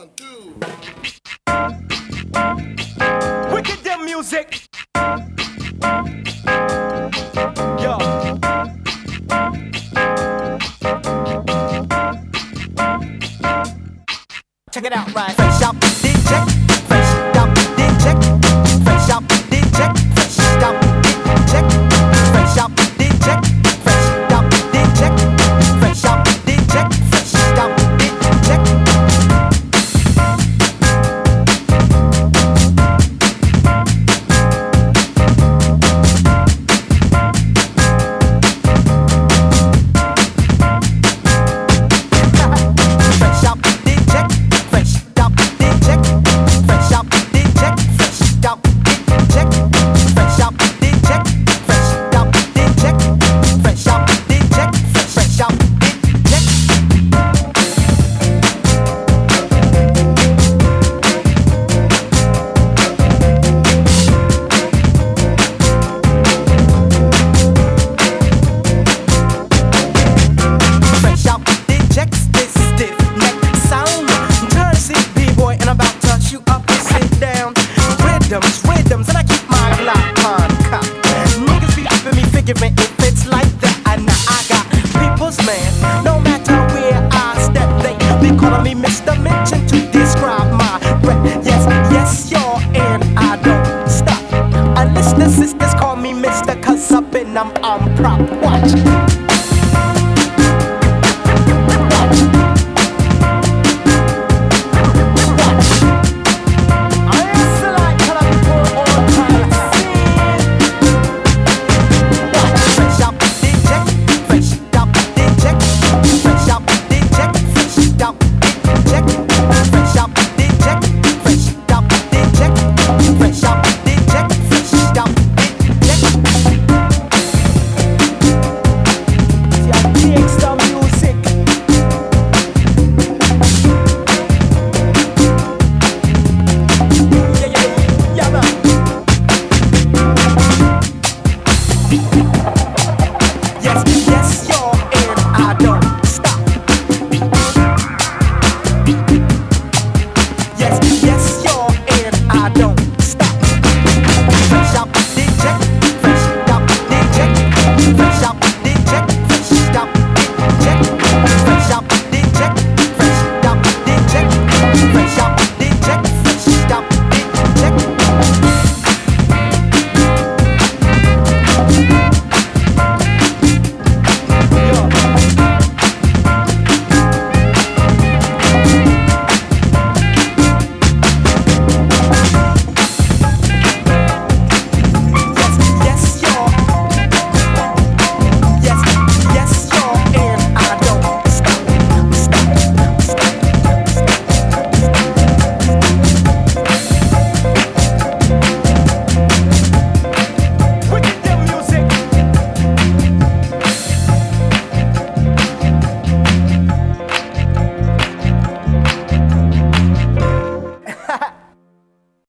One, two. Wicked them music. Yo. Check it out, right? Fresh out the DJ. man, I'm um,